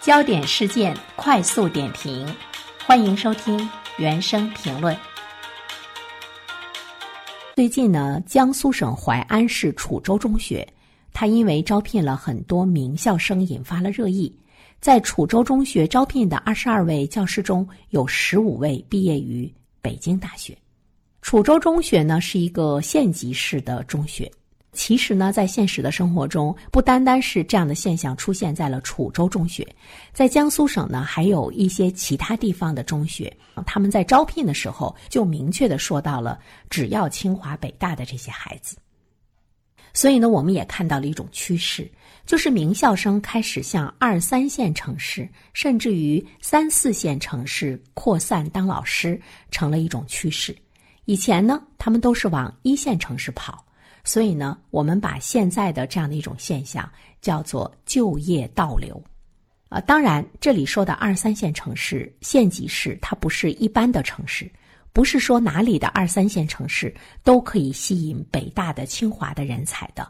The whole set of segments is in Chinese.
焦点事件快速点评，欢迎收听原声评论。最近呢，江苏省淮安市楚州中学，它因为招聘了很多名校生，引发了热议。在楚州中学招聘的二十二位教师中，有十五位毕业于北京大学。楚州中学呢，是一个县级市的中学。其实呢，在现实的生活中，不单单是这样的现象出现在了楚州中学，在江苏省呢，还有一些其他地方的中学，他们在招聘的时候就明确的说到了只要清华北大的这些孩子。所以呢，我们也看到了一种趋势，就是名校生开始向二三线城市，甚至于三四线城市扩散当老师，成了一种趋势。以前呢，他们都是往一线城市跑。所以呢，我们把现在的这样的一种现象叫做就业倒流，啊，当然这里说的二三线城市、县级市，它不是一般的城市，不是说哪里的二三线城市都可以吸引北大的、清华的人才的，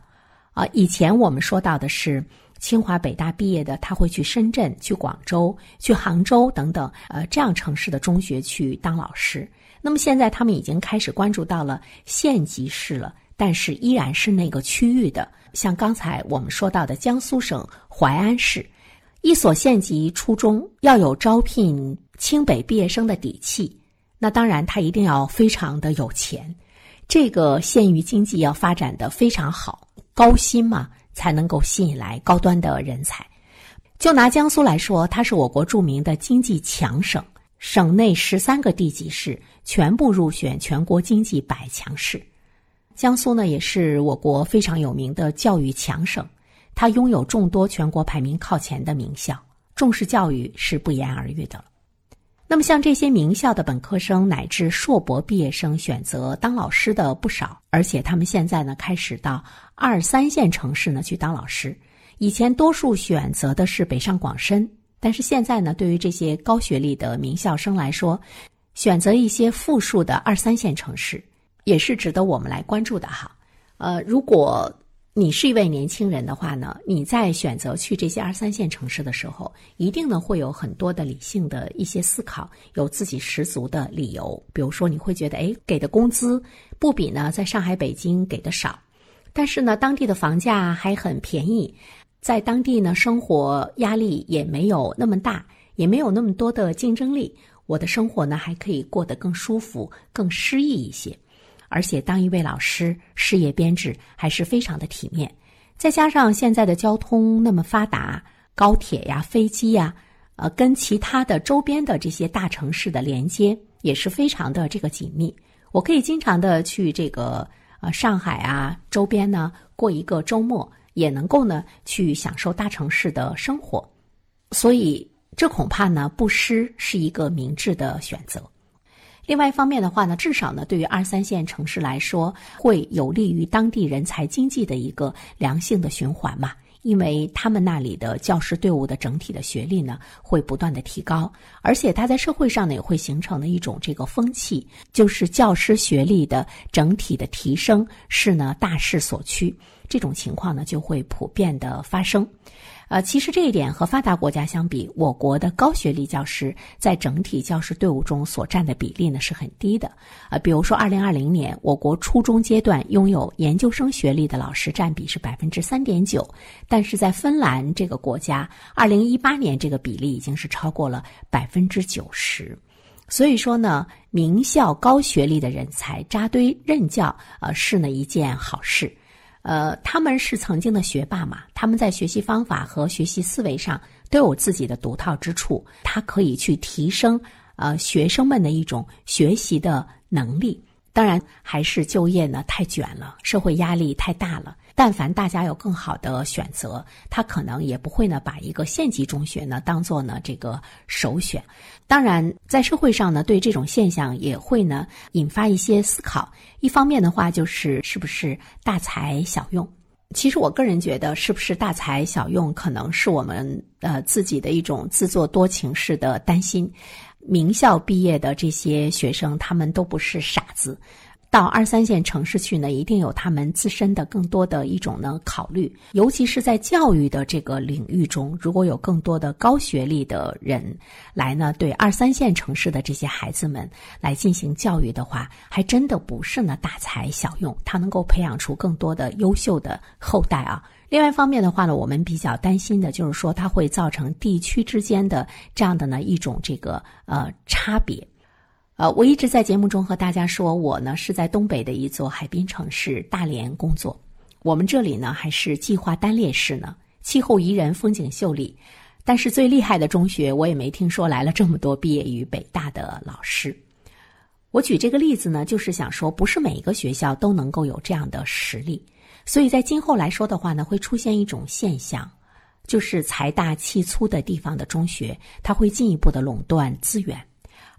啊，以前我们说到的是清华、北大毕业的，他会去深圳、去广州、去杭州等等，呃，这样城市的中学去当老师。那么现在他们已经开始关注到了县级市了。但是依然是那个区域的，像刚才我们说到的江苏省淮安市，一所县级初中要有招聘清北毕业生的底气，那当然他一定要非常的有钱，这个县域经济要发展的非常好，高薪嘛才能够吸引来高端的人才。就拿江苏来说，它是我国著名的经济强省，省内十三个地级市全部入选全国经济百强市。江苏呢，也是我国非常有名的教育强省，它拥有众多全国排名靠前的名校，重视教育是不言而喻的了。那么，像这些名校的本科生乃至硕博毕业生，选择当老师的不少，而且他们现在呢，开始到二三线城市呢去当老师。以前多数选择的是北上广深，但是现在呢，对于这些高学历的名校生来说，选择一些富庶的二三线城市。也是值得我们来关注的哈，呃，如果你是一位年轻人的话呢，你在选择去这些二三线城市的时候，一定呢会有很多的理性的一些思考，有自己十足的理由。比如说，你会觉得，哎，给的工资不比呢在上海、北京给的少，但是呢，当地的房价还很便宜，在当地呢生活压力也没有那么大，也没有那么多的竞争力，我的生活呢还可以过得更舒服、更诗意一些。而且当一位老师，事业编制还是非常的体面，再加上现在的交通那么发达，高铁呀、飞机呀，呃，跟其他的周边的这些大城市的连接也是非常的这个紧密。我可以经常的去这个呃上海啊周边呢过一个周末，也能够呢去享受大城市的生活，所以这恐怕呢不失是一个明智的选择。另外一方面的话呢，至少呢，对于二三线城市来说，会有利于当地人才经济的一个良性的循环嘛。因为他们那里的教师队伍的整体的学历呢，会不断的提高，而且它在社会上呢，也会形成的一种这个风气，就是教师学历的整体的提升是呢大势所趋，这种情况呢就会普遍的发生。呃，其实这一点和发达国家相比，我国的高学历教师在整体教师队伍中所占的比例呢是很低的。呃，比如说，二零二零年，我国初中阶段拥有研究生学历的老师占比是百分之三点九，但是在芬兰这个国家，二零一八年这个比例已经是超过了百分之九十。所以说呢，名校高学历的人才扎堆任教，呃，是呢一件好事。呃，他们是曾经的学霸嘛？他们在学习方法和学习思维上都有自己的独到之处，他可以去提升呃学生们的一种学习的能力。当然，还是就业呢太卷了，社会压力太大了。但凡大家有更好的选择，他可能也不会呢把一个县级中学呢当做呢这个首选。当然，在社会上呢，对这种现象也会呢引发一些思考。一方面的话，就是是不是大材小用？其实我个人觉得，是不是大材小用，可能是我们呃自己的一种自作多情式的担心。名校毕业的这些学生，他们都不是傻子。到二三线城市去呢，一定有他们自身的更多的一种呢考虑，尤其是在教育的这个领域中，如果有更多的高学历的人来呢，对二三线城市的这些孩子们来进行教育的话，还真的不是呢大材小用，他能够培养出更多的优秀的后代啊。另外一方面的话呢，我们比较担心的就是说，它会造成地区之间的这样的呢一种这个呃差别。呃，我一直在节目中和大家说，我呢是在东北的一座海滨城市大连工作。我们这里呢还是计划单列式呢，气候宜人，风景秀丽。但是最厉害的中学，我也没听说来了这么多毕业于北大的老师。我举这个例子呢，就是想说，不是每一个学校都能够有这样的实力。所以在今后来说的话呢，会出现一种现象，就是财大气粗的地方的中学，它会进一步的垄断资源。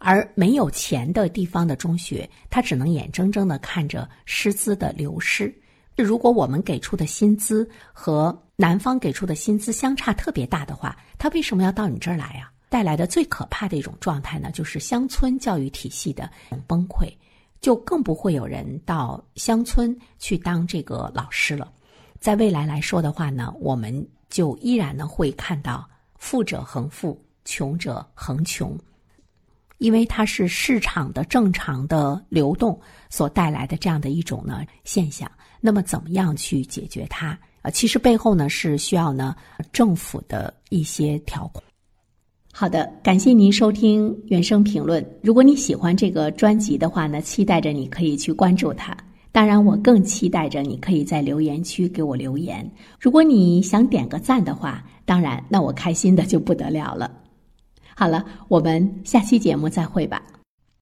而没有钱的地方的中学，他只能眼睁睁的看着师资的流失。如果我们给出的薪资和南方给出的薪资相差特别大的话，他为什么要到你这儿来啊？带来的最可怕的一种状态呢，就是乡村教育体系的崩溃，就更不会有人到乡村去当这个老师了。在未来来说的话呢，我们就依然呢会看到富者恒富，穷者恒穷。因为它是市场的正常的流动所带来的这样的一种呢现象，那么怎么样去解决它？呃，其实背后呢是需要呢政府的一些调控。好的，感谢您收听原声评论。如果你喜欢这个专辑的话呢，期待着你可以去关注它。当然，我更期待着你可以在留言区给我留言。如果你想点个赞的话，当然，那我开心的就不得了了。好了，我们下期节目再会吧。